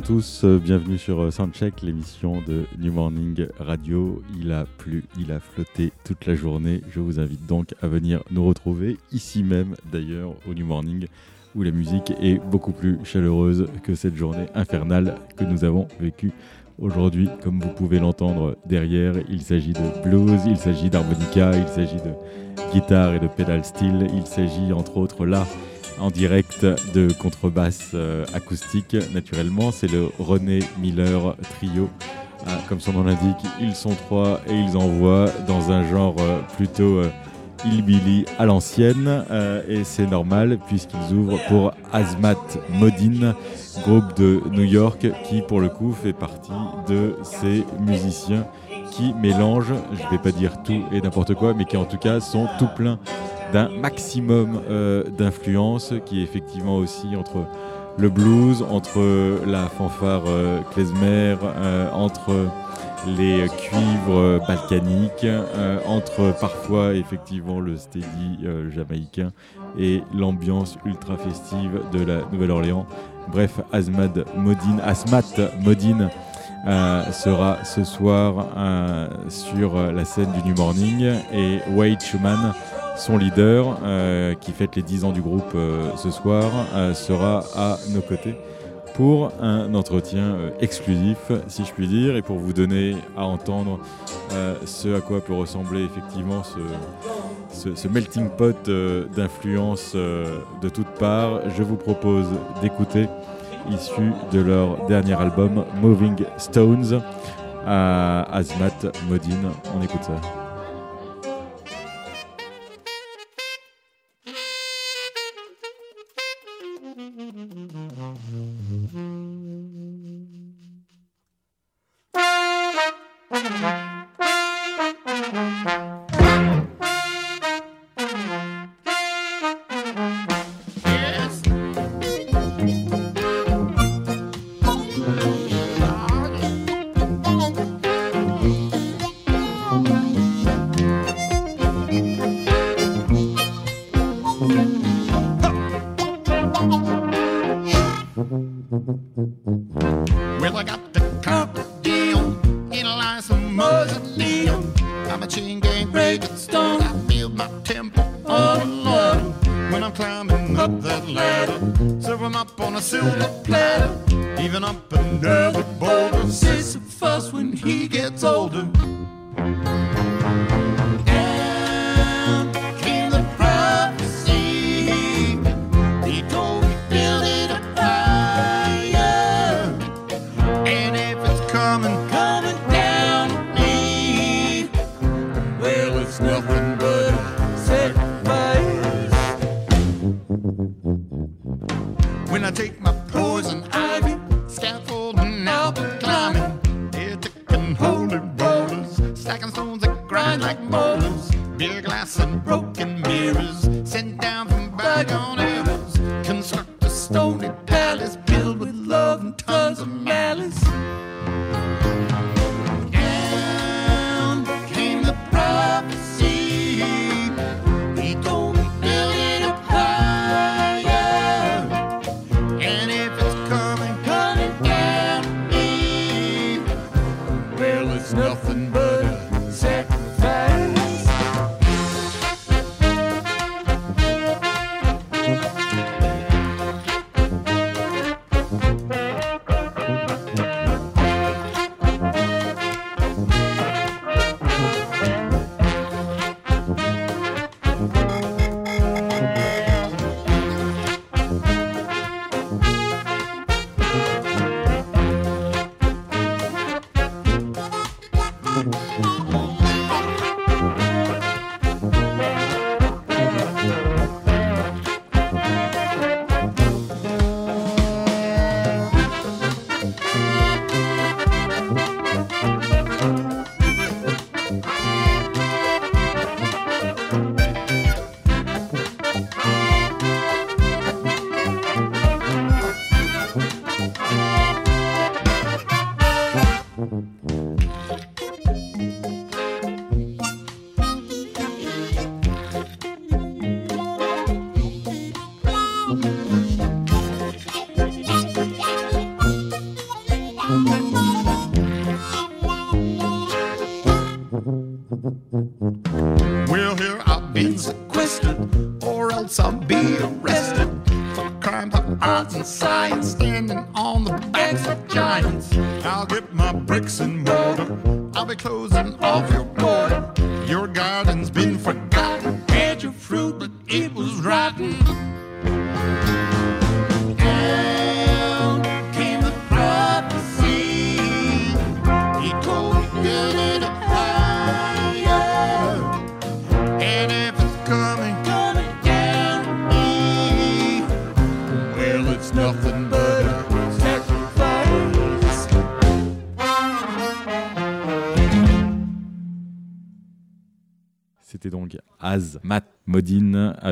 À tous, euh, bienvenue sur euh, Soundcheck, l'émission de New Morning Radio. Il a plu, il a flotté toute la journée. Je vous invite donc à venir nous retrouver ici même d'ailleurs au New Morning où la musique est beaucoup plus chaleureuse que cette journée infernale que nous avons vécue aujourd'hui. Comme vous pouvez l'entendre derrière, il s'agit de blues, il s'agit d'harmonica, il s'agit de guitare et de pedal steel, il s'agit entre autres là en direct de contrebasse euh, acoustique. Naturellement, c'est le René Miller Trio. Ah, comme son nom l'indique, ils sont trois et ils envoient dans un genre euh, plutôt euh, hillbilly à l'ancienne. et c'est normal puisqu'ils ouvrent pour Azmat Modine, groupe de New York qui pour le coup fait partie de ces musiciens qui mélangent, je ne vais pas dire tout et n'importe quoi, mais qui en tout cas sont tout pleins d'un maximum euh, d'influence qui est effectivement aussi entre le blues, entre la fanfare euh, klezmer, euh, entre les cuivres balkaniques, entre parfois effectivement le steady jamaïcain et l'ambiance ultra festive de la Nouvelle-Orléans. Bref, Asmad Modine, Asmat Modine sera ce soir sur la scène du New Morning et Wade Schumann son leader, euh, qui fête les 10 ans du groupe euh, ce soir, euh, sera à nos côtés pour un entretien exclusif, si je puis dire, et pour vous donner à entendre ce à quoi peut ressembler effectivement ce, melting pot d'influence de toutes parts. Je vous propose d'écouter, issu de leur dernier album Moving Stones, à Azmat Modine. On écoute ça. them up on a silver platter, even up a nervy boulder. Sisyphus when he gets older.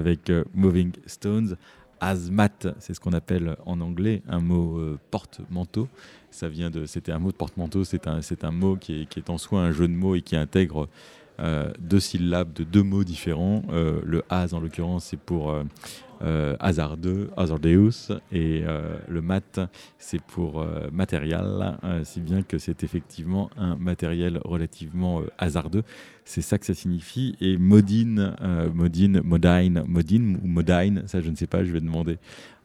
Avec euh, Moving Stones. Azmat, c'est ce qu'on appelle en anglais un mot euh, porte-manteau. Ça vient de, c'était un mot de porte-manteau. C'est un, mot qui est, en soi un jeu de mots et qui intègre euh, deux syllabes de deux mots différents. Le az en l'occurrence, c'est pour hasardeux, hasardeus, et le mat, c'est pour matériel, si bien que c'est effectivement un matériel relativement hasardeux. C'est ça que ça signifie. Et Modine, euh, Modine, Modine, Modine ou Modine, ça je ne sais pas, je vais demander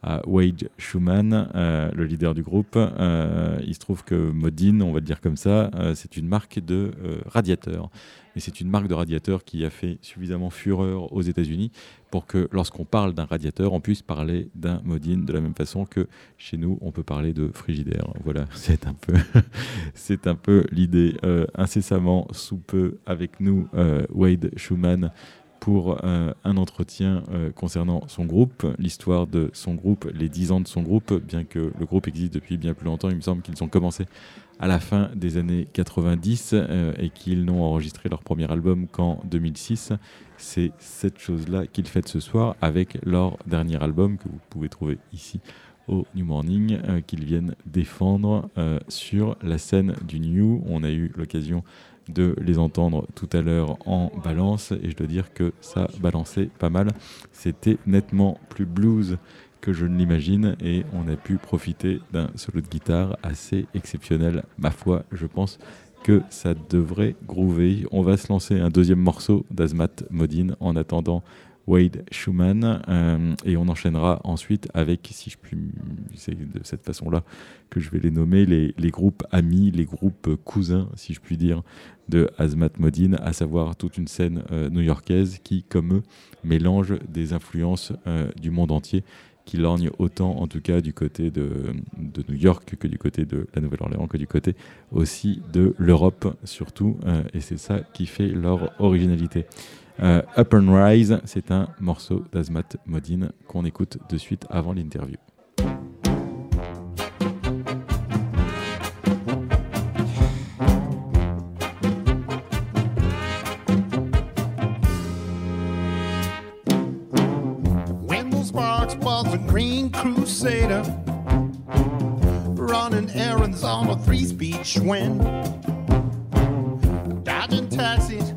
à Wade Schumann, euh, le leader du groupe. Euh, il se trouve que Modine, on va le dire comme ça, c'est une marque de radiateurs. Et c'est une marque de radiateur qui a fait suffisamment fureur aux États-Unis pour que lorsqu'on parle d'un radiateur, on puisse parler d'un Modine de la même façon que chez nous, on peut parler de frigidaire. Voilà, c'est un peu, c'est un peu l'idée. Incessamment sous peu avec nous, euh, Wade Schumann pour euh, un entretien euh, concernant son groupe, l'histoire de son groupe, les 10 ans de son groupe, bien que le groupe existe depuis bien plus longtemps. Il me semble qu'ils ont commencé à la fin des années 90 euh, et qu'ils n'ont enregistré leur premier album qu'en 2006. C'est cette chose-là qu'ils fêtent ce soir avec leur dernier album que vous pouvez trouver ici au New Morning, qu'ils viennent défendre sur la scène du New. On a eu l'occasion de les entendre tout à l'heure en balance et je dois dire que ça balançait pas mal. C'était nettement plus blues que je ne l'imagine et on a pu profiter d'un solo de guitare assez exceptionnel. Ma foi, je pense que ça devrait groover. On va se lancer un deuxième morceau d'Azmat Modine en attendant Wade Schumann euh, et on enchaînera ensuite avec, si je puis, c'est de cette façon-là que je vais les nommer, les, groupes amis, les groupes cousins, si je puis dire, de Azmat Modine, à savoir toute une scène euh, new-yorkaise qui, comme eux, mélange des influences euh, du monde entier qui lorgnent autant, en tout cas, du côté de, New York que du côté de la Nouvelle-Orléans, que du côté aussi de l'Europe, surtout. et c'est ça qui fait leur originalité. Euh, Up and Rise, c'est un morceau d'Azmat Modine qu'on écoute de suite avant l'interview. Crusader, running errands on a three-speed Schwinn, dodging taxis,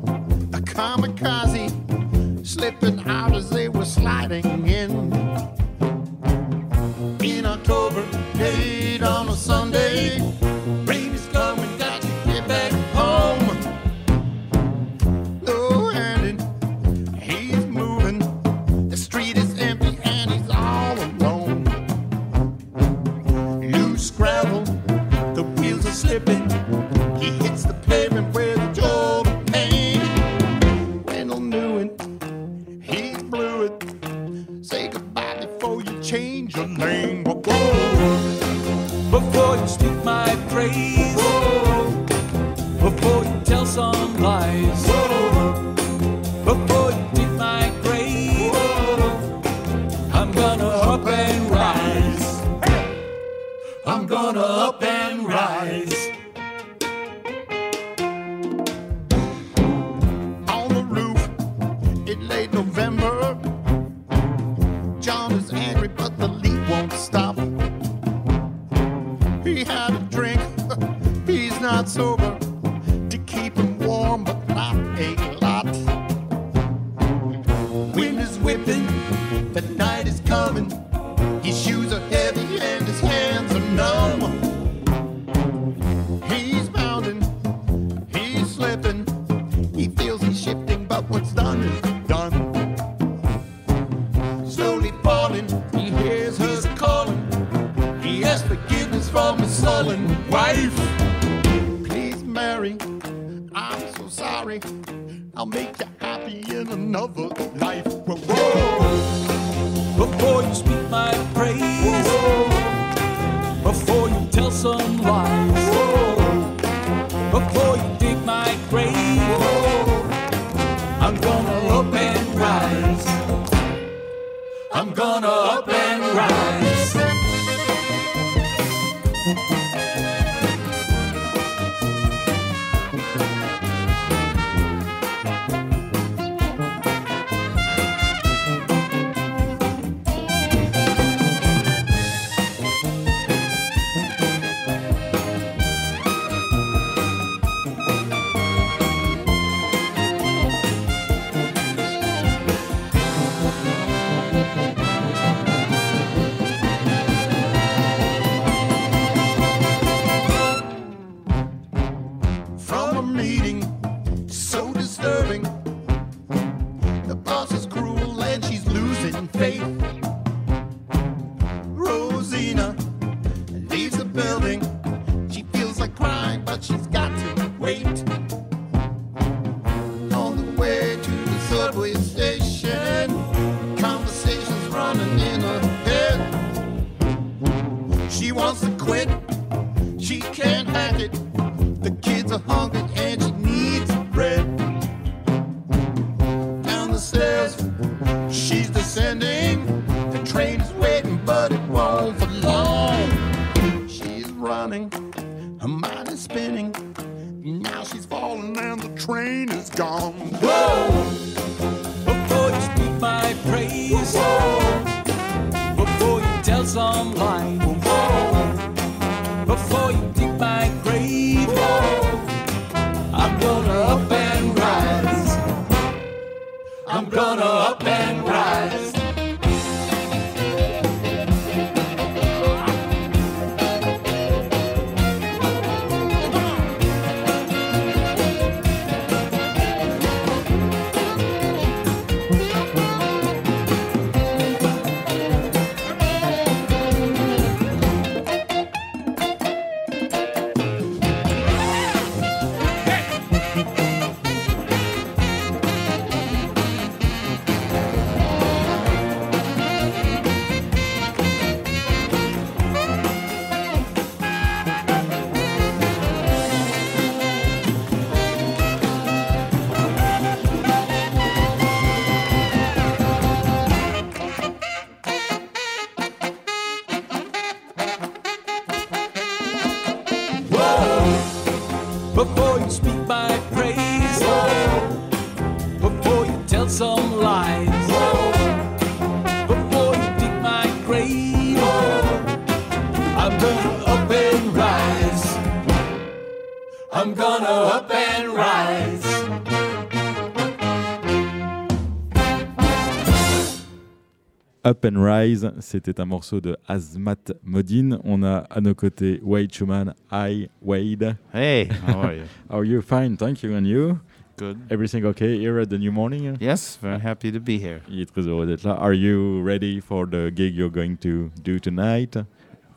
Up and Rise, c'était un morceau de Azmat Modine. On a à nos côtés Wade Schumann. Hi, Wade. Hey, how are you? Are you? Fine? Thank you. And you? Good. Everything okay here at the New Morning? Yes, very happy to be here. Il est très heureux d'être là. Are you ready for the gig you're going to do tonight?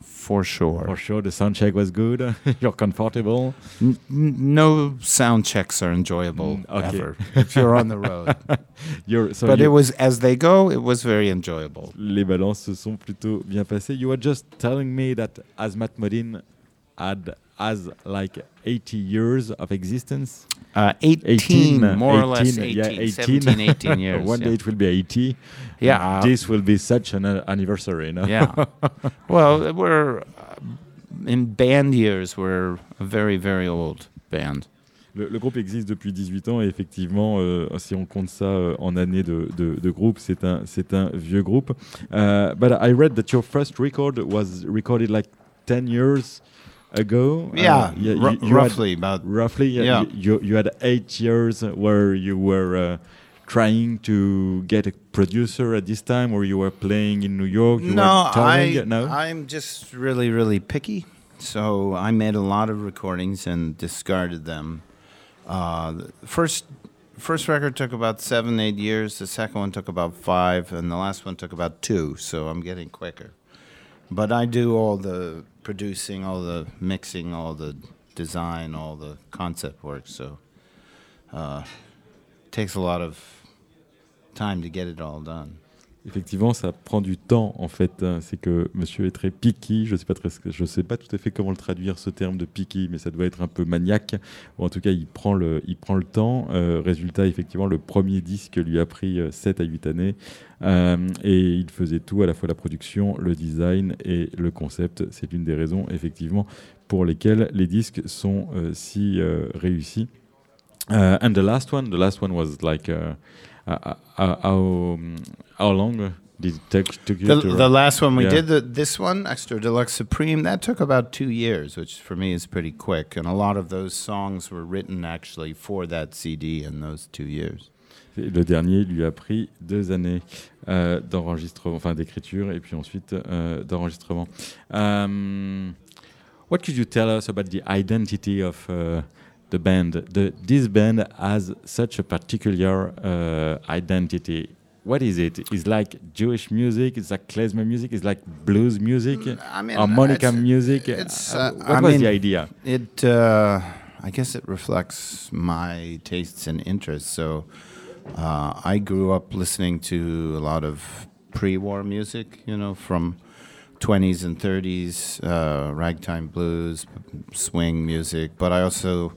For sure. For sure, the sound check was good. you're comfortable. N- no sound checks are enjoyable Mm, okay. ever if you're on the road. You're, so but it was as they go, it was very enjoyable. les balances se sont plutôt bien passées. You were just telling me that Azmat Modine had has like 80 years of existence. Uh, 18, 18, more or less 18, 18, yeah, 18. 17, 18 years. One yeah. day it will be 80. Yeah. This will be such an uh, anniversary. No? yeah. Well, we're uh, in band years, we're a very, very old band. Le, le groupe existe depuis 18 ans et effectivement, euh, si on compte ça euh, en années de, de, de groupe, c'est un, c'est un vieux groupe. Uh, but I read that your first record was recorded like 10 years ago. Uh, Yeah, you- you roughly about. roughly, yeah. You, you had eight years where you were uh, trying to get a producer at this time, or you were playing in New York. You no. I, no. I'm just really, really picky. So I made a lot of recordings and discarded them. Uh, first, first record took about seven, eight years. The second one took about five, and the last one took about two. So I'm getting quicker. But I do all the producing, all the mixing, all the design, all the concept work. So uh, takes a lot of time to get it all done. Effectivement, ça prend du temps en fait. hein. C'est que monsieur est très picky. Je sais pas sais pas tout à fait comment le traduire ce terme de picky, mais ça doit être un peu maniaque. En tout cas, il prend le, il prend le temps. Euh, résultat, effectivement, le premier disque lui a pris euh, 7 à 8 années. Euh, et il faisait tout, à la fois la production, le design et le concept. C'est l'une des raisons, effectivement, pour lesquelles les disques sont euh, si euh, réussis. Uh, and the last one, the last one was like, uh, uh, uh, how, how long did it take, took you The, to the last one we Yeah. did, the, this one, Extra Deluxe Supreme, that took about two years, which for me is pretty quick. And a lot of those songs were written actually for that CD in those two years. Le dernier lui a pris deux années euh, d'enregistrement, enfin d'écriture et puis ensuite euh, d'enregistrement. Um, what could you tell us about the identity of uh, the band? The, this band has such a particular uh, identity. What is it? It's like Jewish music. It's like klezmer music. It's like blues music, I mean, harmonica it's- music. it's, Uh, uh, what I was mean- the idea? It, uh, I guess it reflects my tastes and interests. So uh, I grew up listening to a lot of pre-war music, you know, from 20s and 30s, uh, ragtime blues, swing music. But I also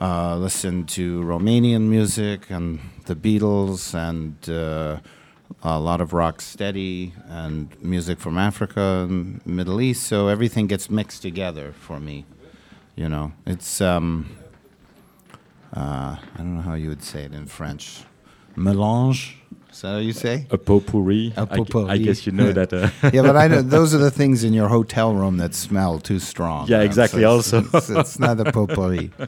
uh, listened to Romanian music and the Beatles and uh, a lot of rock steady and music from Africa and Middle East. So everything gets mixed together for me. You know, it's um, uh, I don't know how you would say it in French. Mélange. Is that how you say? A potpourri. A gu- I, potpourri. guess you know that. Uh, yeah, but I know those are the things in your hotel room that smell too strong. Yeah, exactly, so it's- also. it's, it's not a potpourri.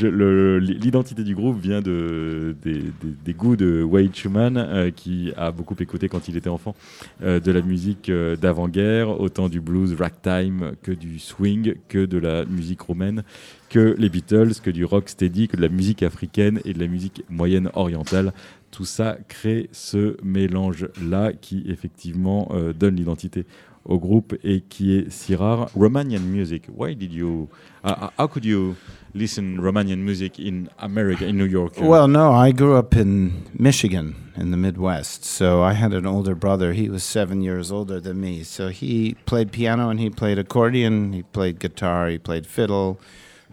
L'identité du groupe vient de, des, goûts de Wade Schumann, euh, qui a beaucoup écouté quand il était enfant euh, de la musique euh, d'avant-guerre, autant du blues ragtime que du swing, que de la musique roumaine, que les Beatles, que du rock steady, que de la musique africaine et de la musique moyenne orientale. Tout ça crée ce mélange-là qui effectivement donne l'identité au groupe et qui est si rare. Romanian music, why did you, uh, uh, how could you listen Romanian music in America, in New York? Well, no, I grew up in Michigan in the Midwest. So I had an older brother. He was seven years older than me. So he played piano and he played accordion. He played guitar. He played fiddle.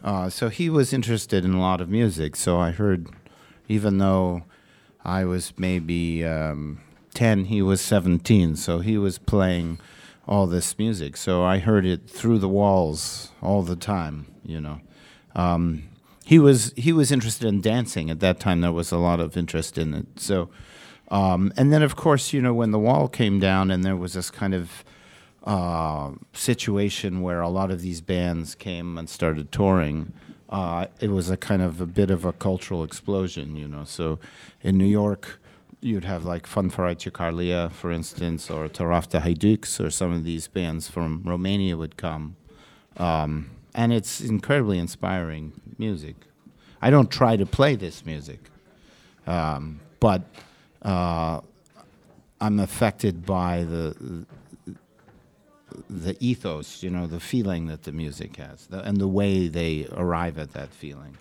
Uh, so he was interested in a lot of music. So I heard, even though I was maybe um, 10, he was 17. So he was playing all this music. So I heard it through the walls all the time, you know. Um, he was he was interested in dancing at that time. There was a lot of interest in it. So, um, and then of course, you know, when the wall came down and there was this kind of uh, situation where a lot of these bands came and started touring, uh, it was a kind of a bit of a cultural explosion, you know. So, in New York, you'd have like Fanfaraice Carlia, for instance, or Tarafta Haiduks, or some of these bands from Romania would come. Um, and it's incredibly inspiring music. I don't try to play this music, um, but uh, I'm affected by the the ethos, you know, the feeling that the music has, the, and the way they arrive at that feeling.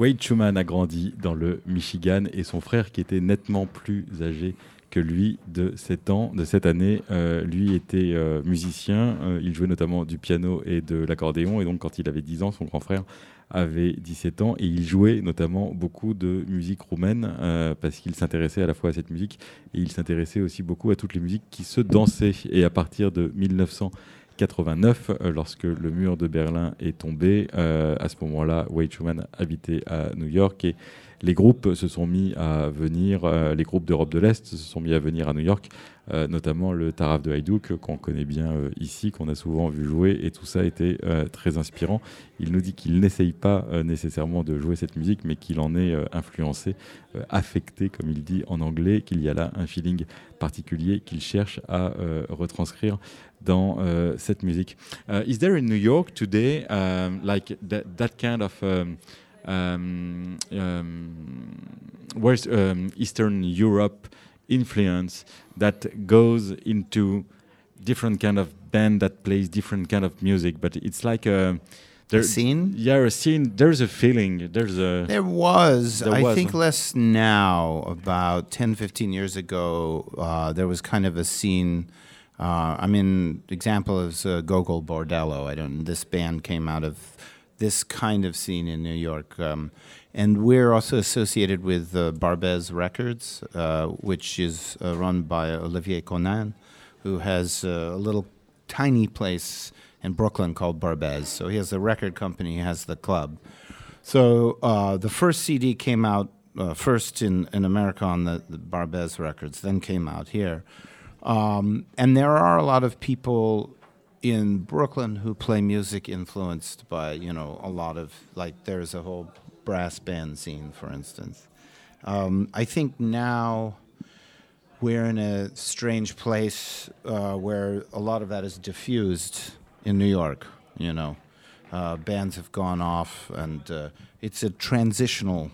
Wade Schumann a grandi dans le Michigan et son frère, qui était nettement plus âgé que lui de 7 ans, de cette année, euh, lui était euh, musicien. Euh, il jouait notamment du piano et de l'accordéon. Et donc, quand il avait 10 ans, son grand frère avait 17 ans et il jouait notamment beaucoup de musique roumaine parce qu'il s'intéressait à la fois à cette musique et il s'intéressait aussi beaucoup à toutes les musiques qui se dansaient. Et à partir de 1900 89, euh, lorsque le mur de Berlin est tombé. Euh, à ce moment-là, Wade Schumann habitait à New York et les groupes se sont mis à venir, euh, les groupes d'Europe de l'Est se sont mis à venir à New York, notamment le Taraf de Haïdouk, qu'on connaît bien ici, qu'on a souvent vu jouer, et tout ça a été très inspirant. Il nous dit qu'il n'essaye pas nécessairement de jouer cette musique, mais qu'il en est influencé, affecté, comme il dit en anglais, qu'il y a là un feeling particulier qu'il cherche à retranscrire. Dans euh, cette musique. Uh, is there in New York today, um, like that, that kind of um, um, um, West, um, Eastern Europe influence that goes into different kind of band that plays different kind of music, but it's like a, There- scene? Yeah, a scene. There's a feeling. There's a. There was. There I was, think less now. About 10, 15 years ago, uh, there was kind of a scene. Uh, I mean, example is uh, Gogol Bordello. I don't. This band came out of this kind of scene in New York, um, and we're also associated with uh, Barbez Records, uh, which is uh, run by Olivier Conan, who has uh, a little tiny place in Brooklyn called Barbez. So he has a record company, he has the club. So uh, the first CD came out uh, first in, in America on the, the Barbez Records, then came out here. Um, and there are a lot of people in Brooklyn who play music influenced by, you know, a lot of, like, there's a whole brass band scene, for instance. Um, I think now we're in a strange place uh, where a lot of that is diffused in New York. You know, uh, bands have gone off, and uh, it's a transitional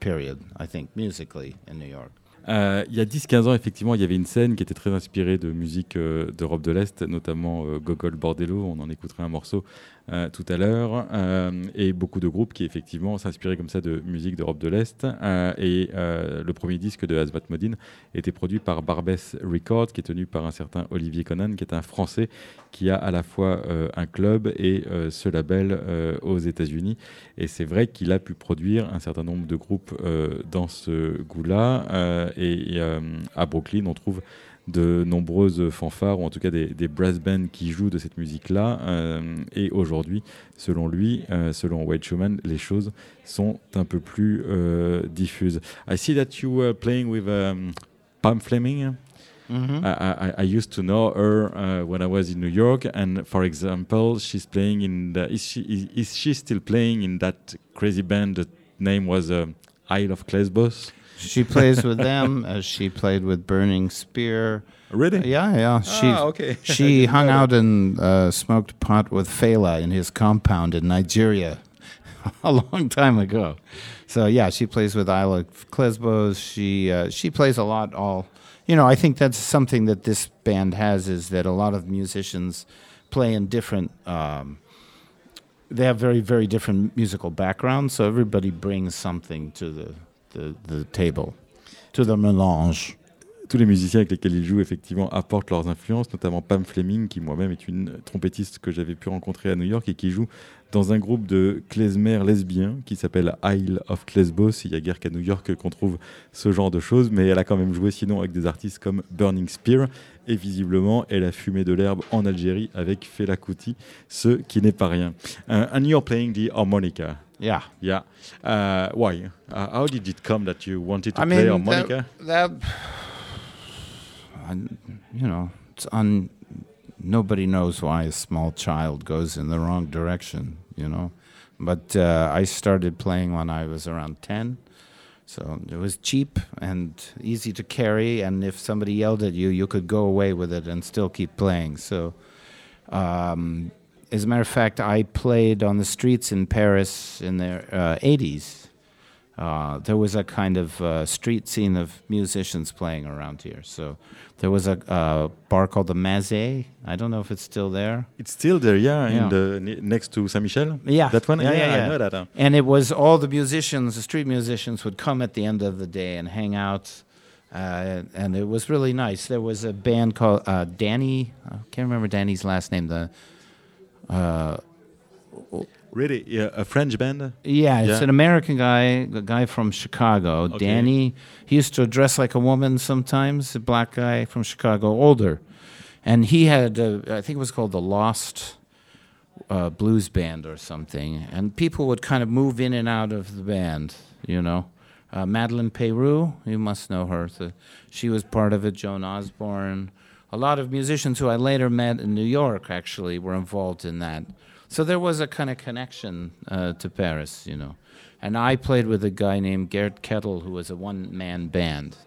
period, I think, musically in New York. Euh, il y a 10-15 ans, effectivement, il y avait une scène qui était très inspirée de musique euh, d'Europe de l'Est, notamment euh, Gogol Bordello, on en écouterait un morceau euh, tout à l'heure, euh, et beaucoup de groupes qui, effectivement, s'inspiraient comme ça de musique d'Europe de l'Est. Euh, et le premier disque de Hazmat Modine était produit par Barbès Records, qui est tenu par un certain Olivier Conan, qui est un Français qui a à la fois un club et ce label aux États-Unis. Et c'est vrai qu'il a pu produire un certain nombre de groupes dans ce goût-là. Et à Brooklyn, on trouve de nombreuses fanfares, ou en tout cas des, des brass bands qui jouent de cette musique-là. Euh, et aujourd'hui, selon lui, euh, selon Wade Showman, les choses sont un peu plus euh, diffuses. I see that you were playing with um, Pam Fleming. Mm-hmm. I, I, I used to know her uh, when I was in New York, and for example, she's playing in the. Is she is, is she still playing in that crazy band? The name was uh, Isle of Lesbos. She plays with them as she played with Burning Spear. Really? Yeah, yeah. She Ah, okay. She hung out and uh, smoked pot with Fela in his compound in Nigeria a long time ago. So yeah, she plays with Isla Klesbos. She uh, she plays a lot. All you know, I think that's something that this band has is that a lot of musicians play in different. Um, they have very very different musical backgrounds, so everybody brings something to the the, the table. Tous les musiciens avec lesquels il joue, effectivement, apportent leurs influences, notamment Pam Fleming, qui moi-même est une trompettiste que j'avais pu rencontrer à New York et qui joue dans un groupe de klezmer lesbiens qui s'appelle Isle of Lesbos. Il y a guère qu'à New York qu'on trouve ce genre de choses, mais elle a quand même joué sinon avec des artistes comme Burning Spear. Et visiblement, elle a fumé de l'herbe en Algérie avec Fela Kuti, ce qui n'est pas rien. And you're playing the harmonica. Yeah. Yeah. Uh, why? Uh, how did it come that you wanted to I play mean, harmonica? that, that you know, it's un. Nobody knows why a small child goes in the wrong direction, you know. But uh, I started playing when I was around ten, so it was cheap and easy to carry. And if somebody yelled at you, you could go away with it and still keep playing. So, um, as a matter of fact, I played on the streets in Paris in the uh, 80s. Uh, there was a kind of uh, street scene of musicians playing around here. So there was a uh, bar called the Mazet. I don't know if it's still there. It's still there, yeah, Yeah. in the next to Saint Michel. Yeah, that one. Yeah, yeah, I yeah. know that. huh? And it was all the musicians, the street musicians, would come at the end of the day and hang out. Uh, and it was really nice. There was a band called uh, Danny. I can't remember Danny's last name. The uh, Really, yeah, a French band. Yeah, it's Yeah. an American guy, a guy from Chicago, Okay. Danny. He used to dress like a woman sometimes, a black guy from Chicago, older. And he had, uh, I think it was called the Lost uh, Blues Band or something. And people would kind of move in and out of the band, you know. Uh, Madeline Peru, you must know her. So she was part of it, Joan Osborne. A lot of musicians who I later met in New York actually were involved in that. So there was a kind of connection uh, to Paris, you know. And I played with a guy named Gert Kettle, who was a one man band.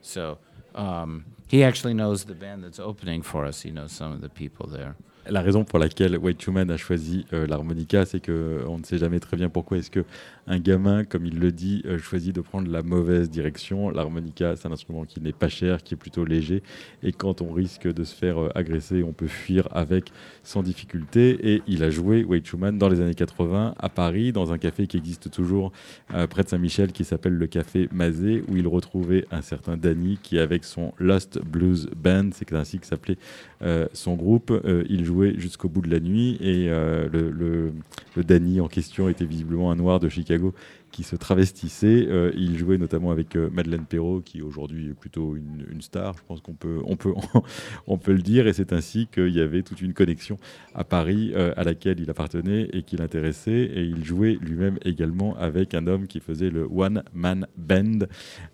So um, he actually knows the band that's opening for us. He knows some of the people there. La raison pour laquelle White Schumann a choisi euh, l'harmonica, c'est que on ne sait jamais très bien pourquoi est-ce que un gamin, comme il le dit, euh, choisit de prendre la mauvaise direction. L'harmonica, c'est un instrument qui n'est pas cher, qui est plutôt léger, et quand on risque de se faire euh, agresser, on peut fuir avec sans difficulté. Et il a joué Wade Schumann dans les années 80 à Paris, dans un café qui existe toujours euh, près de Saint-Michel, qui s'appelle le Café Mazé, où il retrouvait un certain Danny qui, avec son Lost Blues Band, c'est ainsi que s'appelait euh, son groupe, euh, il jouait jusqu'au bout de la nuit. Et euh, le, le, le Danny en question était visiblement un noir de Chicago qui se travestissait. Euh, il jouait notamment avec euh, Madeleine Perrault, qui aujourd'hui est plutôt une, une star. Je pense qu'on peut, on peut, on peut le dire. Et c'est ainsi qu'il y avait toute une connexion à Paris euh, à laquelle il appartenait et qui l'intéressait. Et il jouait lui-même également avec un homme qui faisait le One Man Band.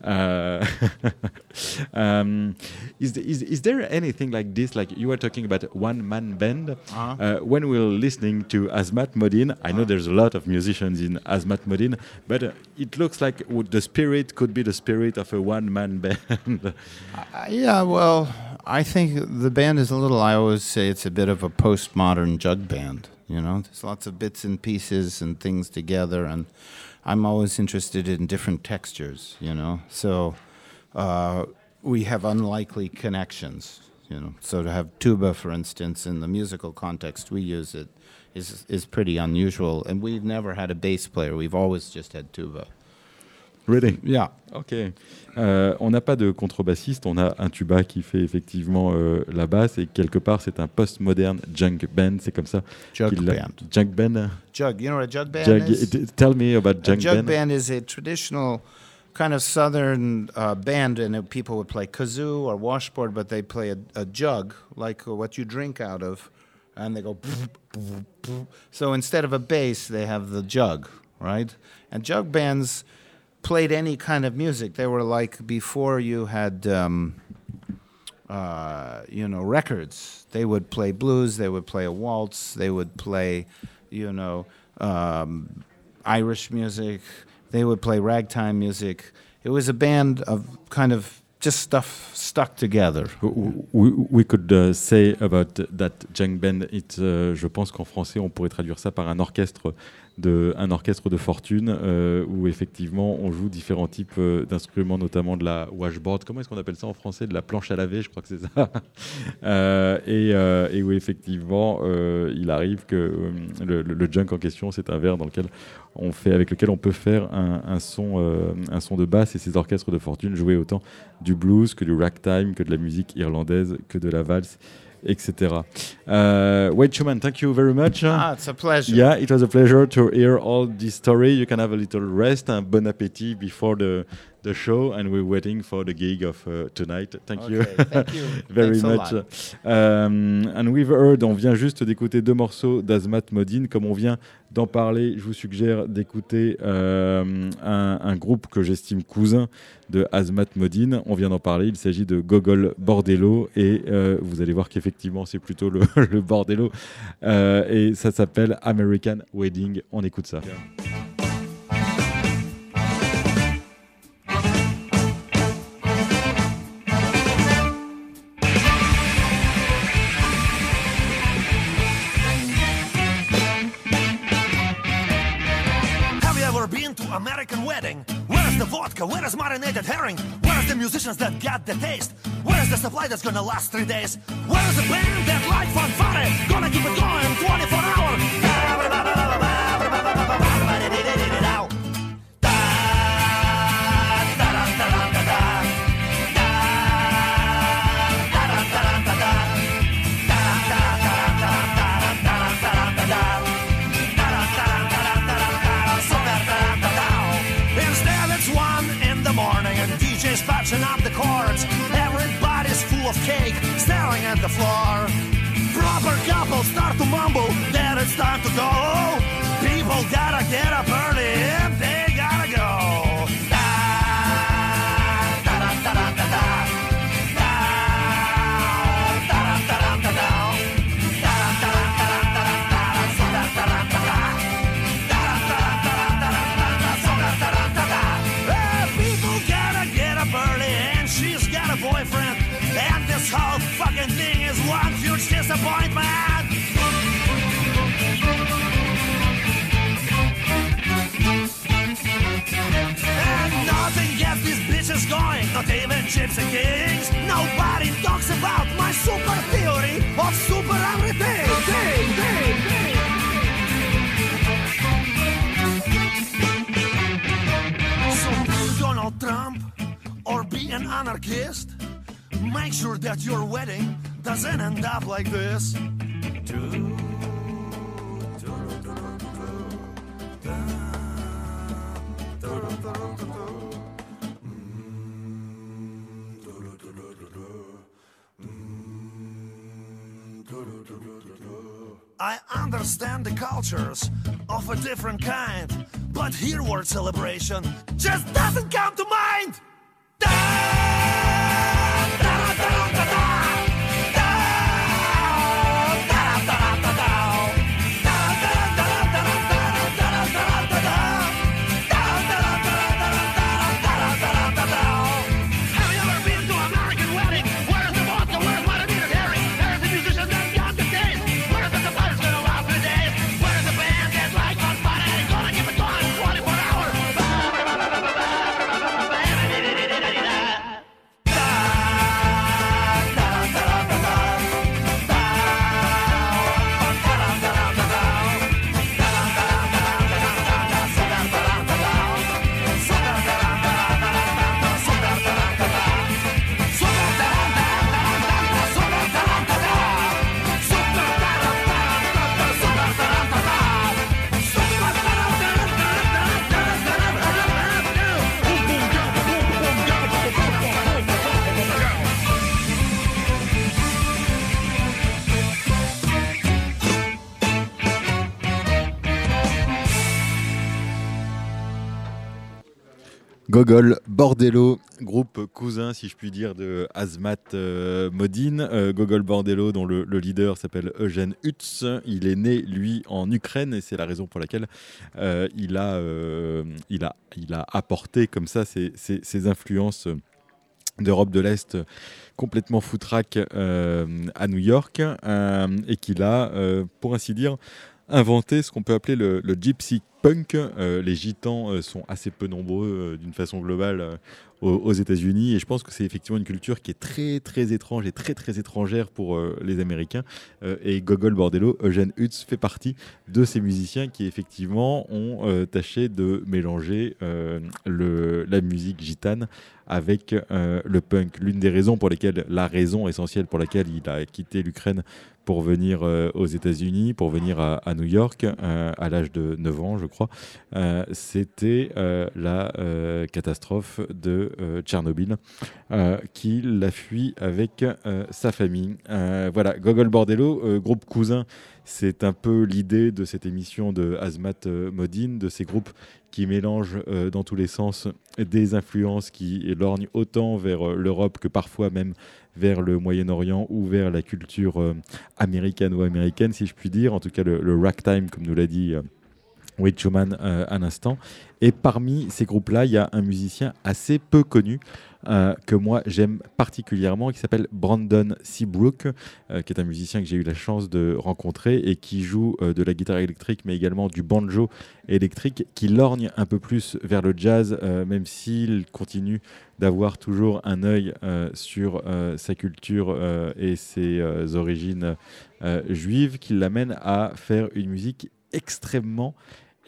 Euh, um, is, the- is, is there anything like this? Like you were talking about One Man Band. Uh-huh. Uh, when we were listening to Azmat Modin, I know there's a lot of musicians in Azmat Modin, but uh, it looks like the spirit could be the spirit of a one-man band. Uh, yeah, well, I think the band is a little. I always say it's a bit of a postmodern jug band. You know, there's lots of bits and pieces and things together, and I'm always interested in different textures. You know, so uh, we have unlikely connections. You know, so to have tuba, for instance, in the musical context we use it, is is pretty unusual. And we've never had a bass player. We've always just had tuba. really? Yeah. Ok. Euh, on n'a pas de contrebassiste, on a un tuba qui fait effectivement euh, la basse et quelque part c'est un post-moderne junk band, c'est comme ça. Jug band. Junk band. Jug. You know what a jug band Jug- is? tell me about A junk, jug band. band is a traditional kind of southern uh, band, and people would play kazoo or washboard, but they play a, a jug like what you drink out of, and they go. So instead of a bass, they have the jug, right? And jug bands played any kind of music. They were like before you had. Um, uh, you know, records. They would play blues, they would play a waltz, they would play, you know, um, Irish music, they would play ragtime music. It was a band of kind of just stuff stuck together. We, we could uh, say about that junk band. It, uh, je pense qu'en français, on pourrait traduire ça par un orchestre de, un orchestre de fortune euh, où effectivement on joue différents types euh, d'instruments, notamment de la washboard. Comment est-ce qu'on appelle ça en français? De la planche à laver, je crois que c'est ça. Euh, et, où effectivement il arrive que le, junk en question, c'est un verre dans lequel on fait, avec lequel on peut faire un, son, un son de basse et ces orchestres de fortune jouaient autant du blues que du ragtime, que de la musique irlandaise, que de la valse, etc. Uh, Wade Schumann, thank you very much. Ah, it's a pleasure. Yeah, it was a pleasure to hear all this story. You can have a little rest and bon appétit before the, the show, and we're waiting for the gig of uh, tonight. Thank you. Thank you. Very Thanks much. Um, and we've heard, on vient juste d'écouter deux morceaux d'Azmat Modine. Comme on vient d'en parler, je vous suggère d'écouter euh, un, un groupe que j'estime cousin de Azmat Modine. On vient d'en parler, il s'agit de Gogol Bordello et euh, vous allez voir qu'effectivement c'est plutôt le, le Bordello Euh, et ça s'appelle American Wedding. On écoute ça. Is that got the taste? Where is the supply that's gonna last three days? Where is the band that like fanfare? Gonna keep it going 24 at the floor. Proper couples start to mumble that it's time to go. People gotta get up early gypsy kings. Nobody talks about my super theory of super everything. Thing, thing, thing. So Donald Trump or be an anarchist. Make sure that your wedding doesn't end up like this. I understand the cultures of a different kind, but here word celebration just doesn't come to mind. Da, Gogol Bordello, groupe cousin, si je puis dire, de Azmat euh, Modine. Euh, Gogol Bordello, dont le, le leader s'appelle Eugène Hutz. Il est né, lui, en Ukraine, et c'est la raison pour laquelle euh, il, a, apporté comme ça ses, ses- influences d'Europe de l'Est complètement foutraque à New York, et qu'il a, pour ainsi dire, inventé ce qu'on peut appeler le, gypsy punk. Euh, les gitans euh, sont assez peu nombreux euh, d'une façon globale aux, États-Unis et je pense que c'est effectivement une culture qui est très très étrange et très très étrangère pour les Américains. Et Gogol Bordello, Eugène Hutz fait partie de ces musiciens qui effectivement ont tâché de mélanger la musique gitane avec le punk. L'une des raisons pour lesquelles, la raison essentielle pour laquelle il a quitté l'Ukraine pour venir euh, aux États-Unis, pour venir à, New York euh, à l'âge de 9 ans, je crois, euh, c'était la catastrophe de Tchernobyl qui l'a fui avec sa famille. Voilà, Gogol Bordello, groupe cousin, c'est un peu l'idée de cette émission de Azmat Modine, de ces groupes qui mélangent dans tous les sens des influences qui lorgnent autant vers l'Europe que parfois même vers le Moyen-Orient ou vers la culture euh, américano-américaine, si je puis dire. En tout cas, le, le ragtime, comme nous l'a dit Wade Schumann euh, à. Et parmi ces groupes-là, il y a un musicien assez peu connu euh, que moi j'aime particulièrement, qui s'appelle Brandon Seabrook, euh, qui est un musicien que j'ai eu la chance de rencontrer et qui joue euh, de la guitare électrique, mais également du banjo électrique, qui lorgne un peu plus vers le jazz, même s'il continue d'avoir toujours un œil sur sa culture et ses origines juives, qui l'amène à faire une musique extrêmement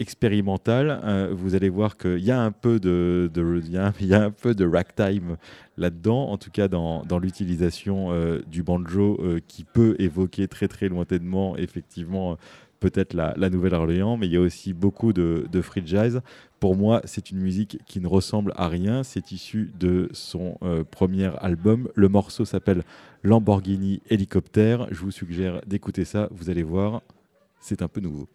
expérimentale. Euh, vous allez voir qu'il y a un peu de, de- y a, y a un peu de ragtime là-dedans, en tout cas dans, l'utilisation euh, du banjo euh, qui peut évoquer très très lointainement effectivement peut-être la, Nouvelle-Orléans, mais il y a aussi beaucoup de, de free jazz. Pour moi, c'est une musique qui ne ressemble à rien. C'est issu de son premier album. Le morceau s'appelle Lamborghini Hélicoptère. Je vous suggère d'écouter ça. Vous allez voir, c'est un peu nouveau.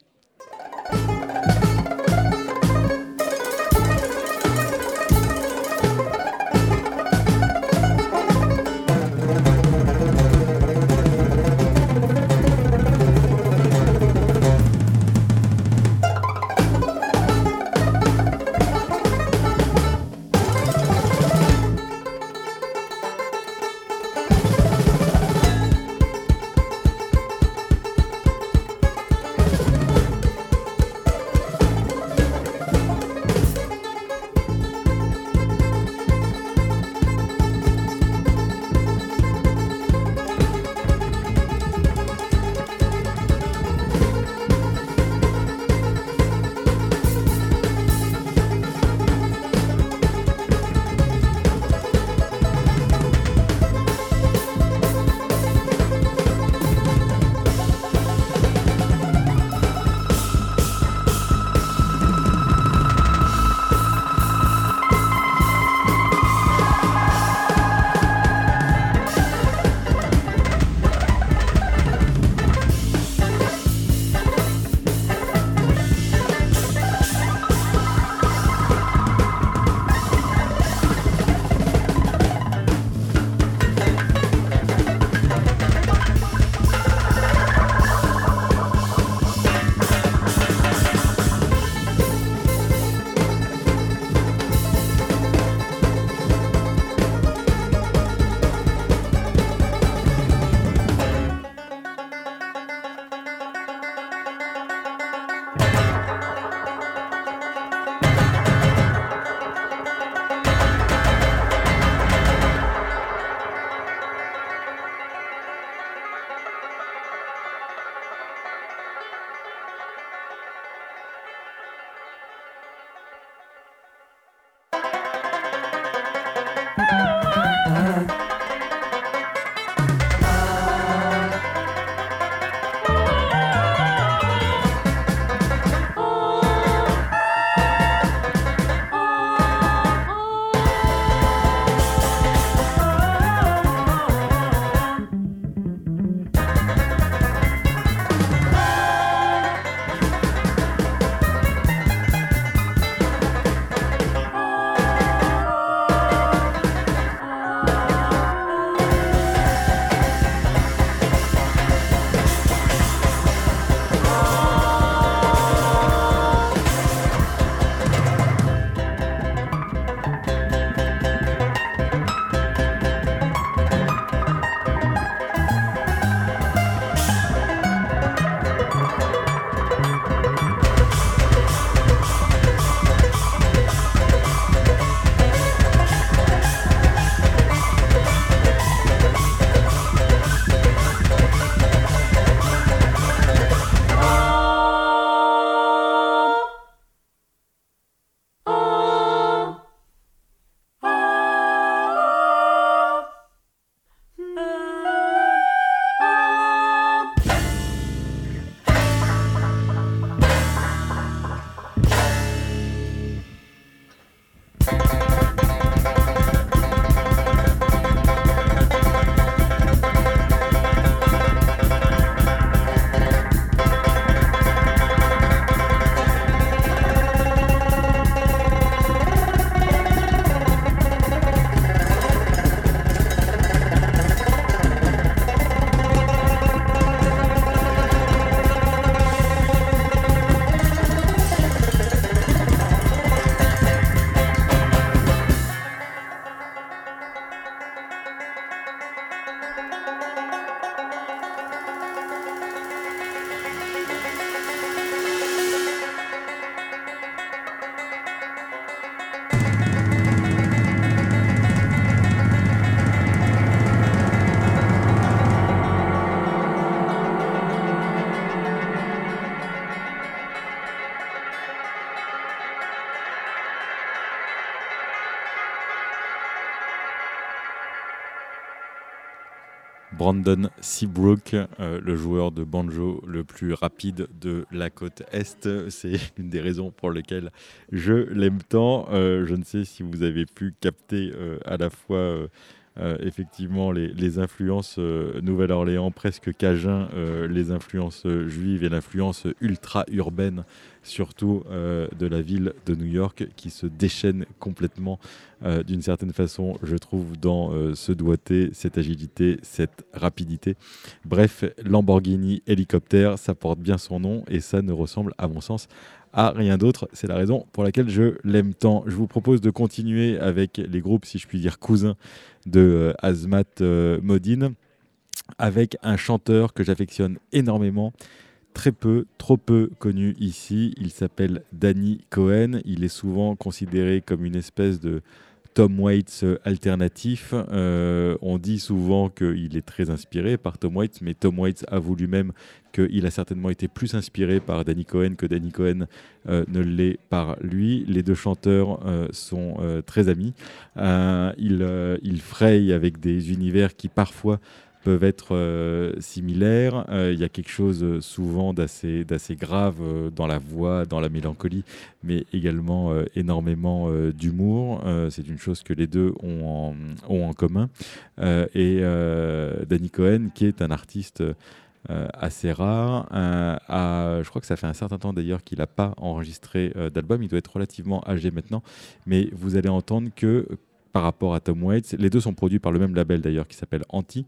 Brandon Seabrook, euh, le joueur de banjo le plus rapide de la côte Est. C'est une des raisons pour lesquelles je l'aime tant. Euh, je ne sais si vous avez pu capter euh, à la fois euh, effectivement les, influences euh, Nouvelle-Orléans presque cajun, euh, les influences juives et l'influence ultra-urbaine surtout de la ville de New York qui se déchaîne complètement d'une certaine façon, je trouve, dans ce doigté, cette agilité, cette rapidité. Bref, Lamborghini hélicoptère, ça porte bien son nom et ça ne ressemble à mon sens à rien d'autre. C'est la raison pour laquelle je l'aime tant. Je vous propose de continuer avec les groupes, si je puis dire, cousins de euh, Azmat euh, Modine, avec un chanteur que j'affectionne énormément, très peu, trop peu connu ici. Il s'appelle Danny Cohen. Il est souvent considéré comme une espèce de Tom Waits euh, alternatif. On dit souvent qu'il est très inspiré par Tom Waits, mais Tom Waits avoue lui-même qu'il a certainement été plus inspiré par Danny Cohen que Danny Cohen euh, ne l'est par lui. Les deux chanteurs euh, sont euh, très amis. Ils, ils frayent avec des univers qui parfois peuvent être similaires. Il y a quelque chose souvent d'assez grave dans la voix, dans la mélancolie, mais également énormément d'humour. C'est une chose que les deux ont en, ont en commun. Et Danny Cohen, qui est un artiste assez rare, euh, je crois que ça fait un certain temps d'ailleurs qu'il n'a pas enregistré euh, d'album. Il doit être relativement âgé maintenant, mais vous allez entendre que par rapport à Tom Waits. Les deux sont produits par le même label d'ailleurs qui s'appelle Anti.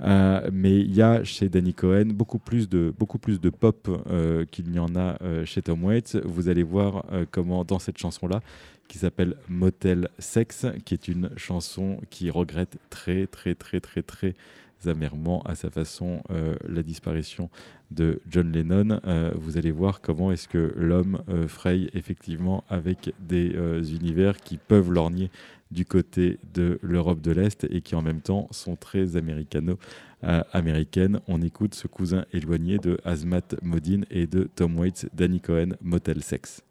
Euh, mais il y a chez Danny Cohen beaucoup plus de, beaucoup plus de pop euh, qu'il n'y en a euh, chez Tom Waits. Vous allez voir euh, comment dans cette chanson-là, qui s'appelle Motel Sex, qui est une chanson qui regrette très très très très très amèrement à sa façon euh, la disparition de John Lennon. Euh, vous allez voir comment est-ce que l'homme euh, fraye effectivement avec des univers qui peuvent lorgner du côté de l'Europe de l'Est et qui en même temps sont très américano-américaines. On écoute ce cousin éloigné de Azmat Modine et de Tom Waits, Danny Cohen, Motel Sex.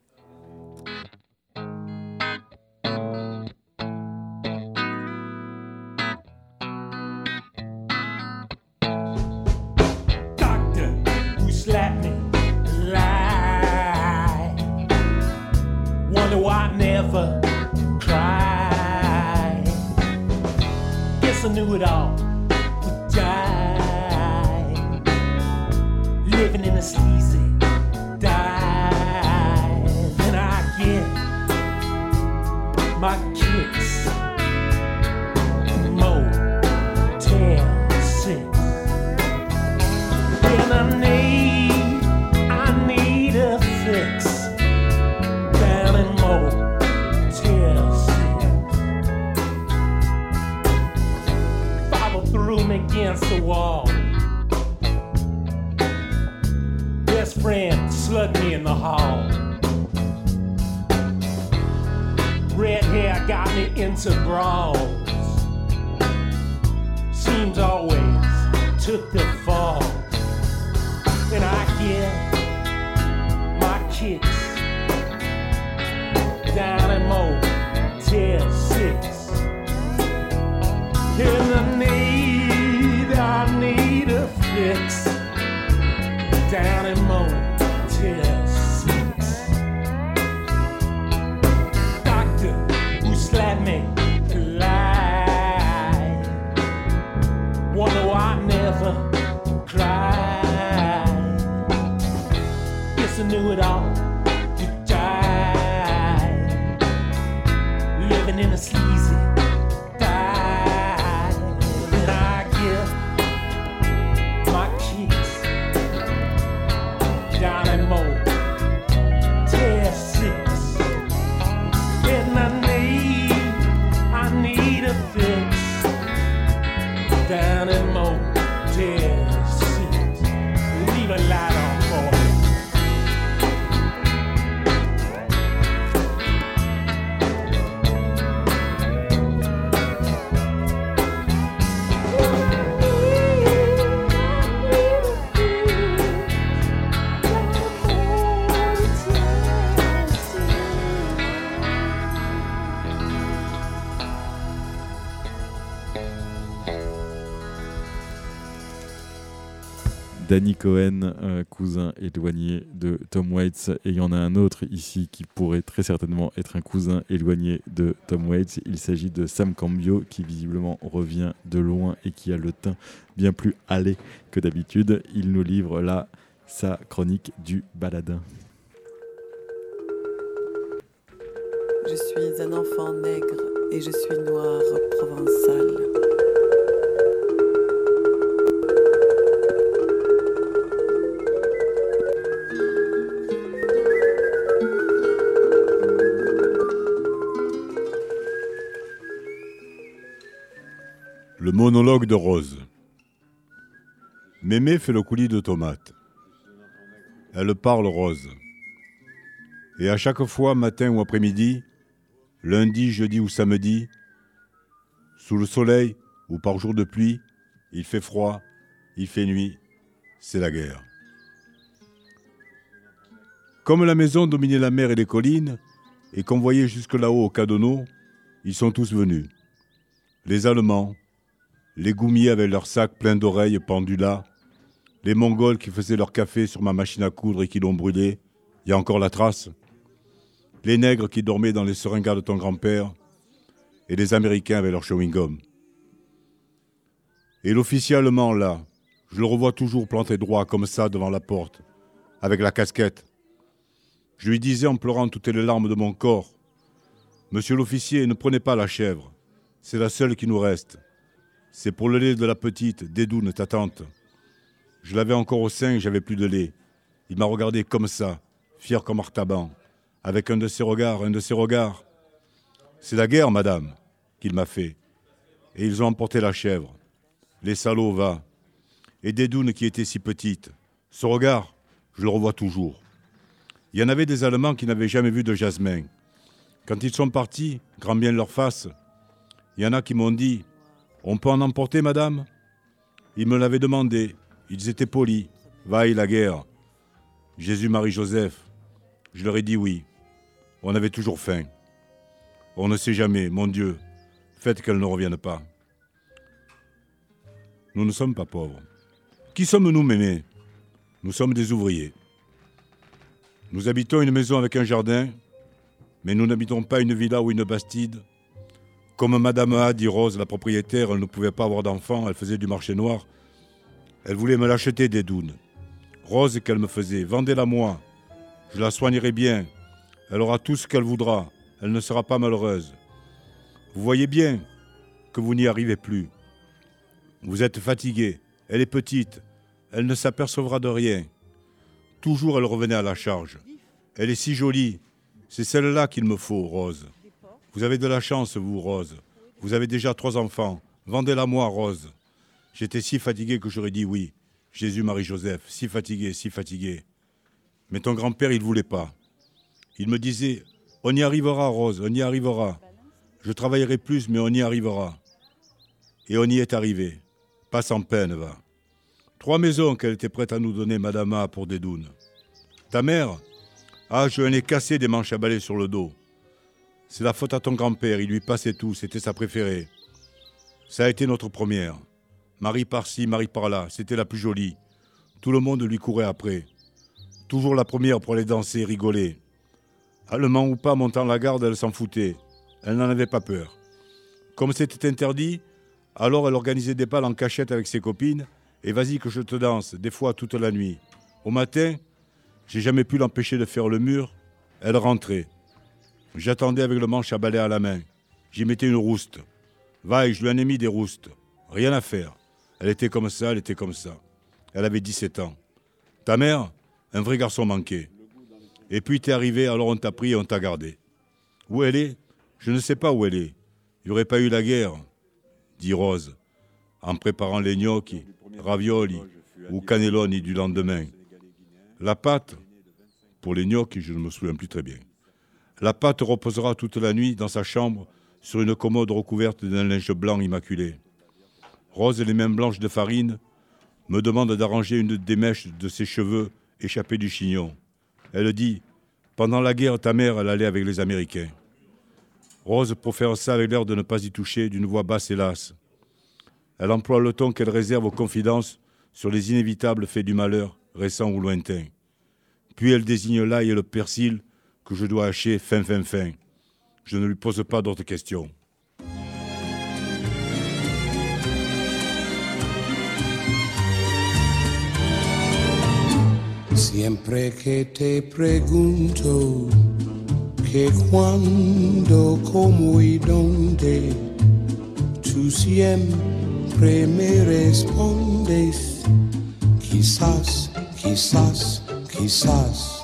Hall. Red hair got me into brawls. Seems always took the fall and I get my kicks down in Motel 6. And I need, I need a fix down in Guess I knew it all. Danny Cohen, euh, cousin éloigné de Tom Waits. Et il y en a un autre ici qui pourrait très certainement être un cousin éloigné de Tom Waits. Il s'agit de Sam Cambio qui visiblement revient de loin et qui a le teint bien plus allé que d'habitude. Il nous livre là sa chronique du baladin. Je suis un enfant nègre et je suis noir provençal. Monologue de Rose. Mémé fait le coulis de tomates. Elle parle Rose. Et à chaque fois, matin ou après-midi, lundi, jeudi ou samedi, sous le soleil ou par jour de pluie, il fait froid, il fait nuit, c'est la guerre. Comme la maison dominait la mer et les collines, et qu'on voyait jusque là-haut au Cadonneau, ils sont tous venus. Les Allemands, les Goumiers avec leurs sacs pleins d'oreilles pendus là, les Mongols qui faisaient leur café sur ma machine à coudre et qui l'ont brûlé, il y a encore la trace, les nègres qui dormaient dans les seringas de ton grand-père, et les Américains avec leur chewing-gum. Et l'officier allemand là, je le revois toujours planté droit comme ça devant la porte, avec la casquette. Je lui disais en pleurant toutes les larmes de mon corps, Monsieur l'officier, ne prenez pas la chèvre, c'est la seule qui nous reste. C'est pour le lait de la petite, Dédoune, ta tante. Je l'avais encore au sein, j'avais plus de lait. Il m'a regardé comme ça, fier comme Artaban, avec un de ses regards, un de ses regards. C'est la guerre, madame, qu'il m'a fait. Et ils ont emporté la chèvre. Les salauds, va. Et Dédoune qui était si petite. Ce regard, je le revois toujours. Il y en avait des Allemands qui n'avaient jamais vu de jasmin. Quand ils sont partis, grand bien leur face, il y en a qui m'ont dit On peut en emporter, madame? Ils me l'avaient demandé. Ils étaient polis. Vaille la guerre. Jésus, Marie, Joseph. Je leur ai dit oui. On avait toujours faim. On ne sait jamais, mon Dieu. Faites qu'elle ne revienne pas. Nous ne sommes pas pauvres. Qui sommes-nous, mémé Nous sommes des ouvriers. Nous habitons une maison avec un jardin, mais nous n'habitons pas une villa ou une bastide. Comme Madame A, dit Rose, la propriétaire, elle ne pouvait pas avoir d'enfant, elle faisait du marché noir. Elle voulait me l'acheter des dounes. Rose qu'elle me faisait, vendez-la moi. Je la soignerai bien. Elle aura tout ce qu'elle voudra. Elle ne sera pas malheureuse. Vous voyez bien que vous n'y arrivez plus. Vous êtes fatigué. Elle est petite. Elle ne s'apercevra de rien. Toujours elle revenait à la charge. Elle est si jolie. C'est celle-là qu'il me faut, Rose. Vous avez de la chance, vous, Rose. Vous avez déjà trois enfants. Vendez-la moi, Rose. J'étais si fatigué que j'aurais dit oui. Jésus, Marie, Joseph, si fatigué, si fatigué. Mais ton grand-père, il ne voulait pas. Il me disait On y arrivera, Rose, on y arrivera. Je travaillerai plus, mais on y arrivera. Et on y est arrivé. Pas sans peine, va. Trois maisons qu'elle était prête à nous donner, Madame A, pour des dounes. Ta mère Ah, je lui ai cassé des manches à balai sur le dos. C'est la faute à ton grand-père, il lui passait tout, c'était sa préférée. Ça a été notre première. Marie par-ci, Marie par-là, c'était la plus jolie. Tout le monde lui courait après. Toujours la première pour aller danser, rigoler. Allemand ou pas, montant la garde, elle s'en foutait. Elle n'en avait pas peur. Comme c'était interdit, alors elle organisait des balles en cachette avec ses copines, et vas-y que je te danse, des fois toute la nuit. Au matin, j'ai jamais pu l'empêcher de faire le mur, elle rentrait. J'attendais avec le manche à balai à la main. J'y mettais une rouste. Vaille, je lui en ai mis des roustes. Rien à faire. Elle était comme ça, elle était comme ça. Elle avait 17 ans. Ta mère, un vrai garçon manqué. Et puis t'es arrivé, alors on t'a pris et on t'a gardé. Où elle est? Je ne sais pas où elle est. Il n'y aurait pas eu la guerre, dit Rose, en préparant les gnocchi, ravioli ou cannelloni du lendemain. La pâte, pour les gnocchi, je ne me souviens plus très bien. La pâte reposera toute la nuit dans sa chambre sur une commode recouverte d'un linge blanc immaculé. Rose les mains blanches de farine me demande d'arranger une des mèches de ses cheveux échappés du chignon. Elle dit Pendant la guerre, ta mère, elle allait avec les Américains. Rose profère ça avec l'air de ne pas y toucher, d'une voix basse et lasse. Elle emploie le ton qu'elle réserve aux confidences sur les inévitables faits du malheur, récents ou lointains. Puis elle désigne l'ail et le persil que je dois hacher fin fin fin. Je ne lui pose pas d'autres questions. Siempre que te pregunto que cuándo, cómo y dónde, tú siempre me respondes, quizás, quizás, quizás.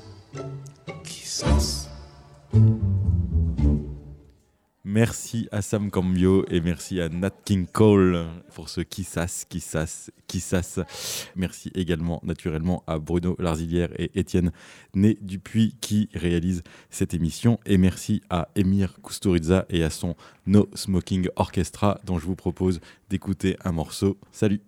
Merci à Sam Cambio et merci à Nat King Cole pour ce qui sasse, qui sasse, qui sasse. Merci également naturellement à Bruno Larzilière et Étienne Né Dupuis qui réalisent cette émission. Et merci à Emir Kusturiza et à son No Smoking Orchestra dont je vous propose d'écouter un morceau. Salut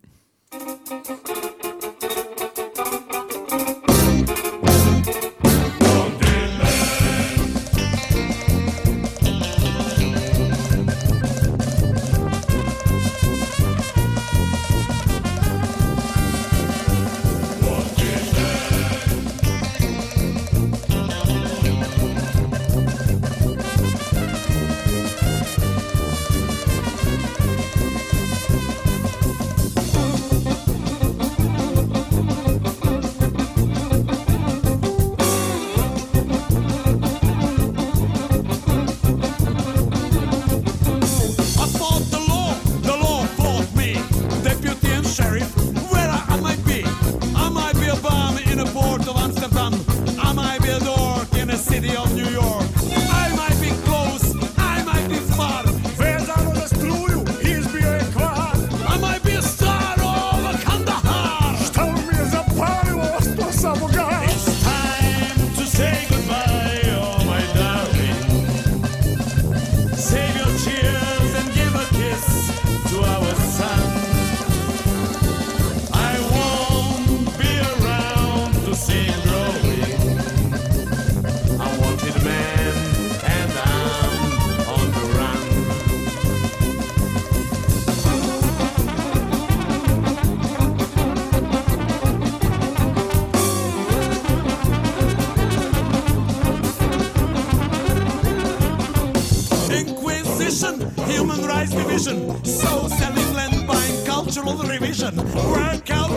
cultural revision. Work out,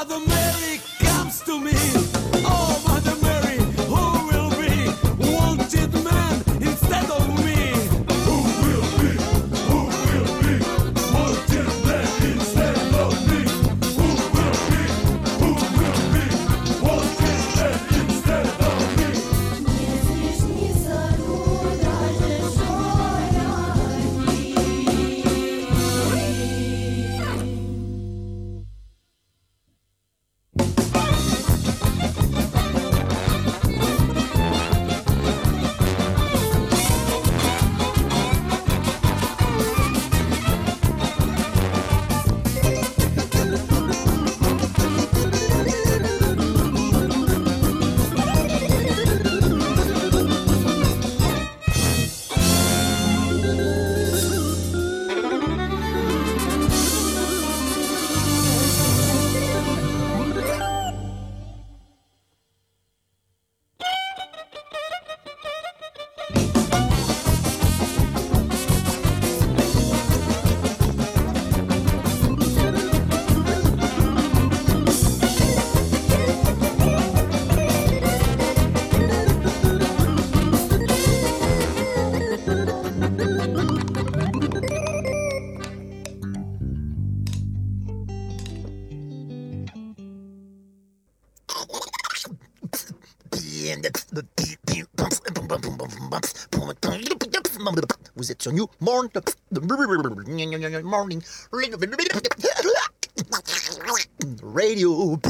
Mother Mary comes to me. It's a new morning. Morning. Radio.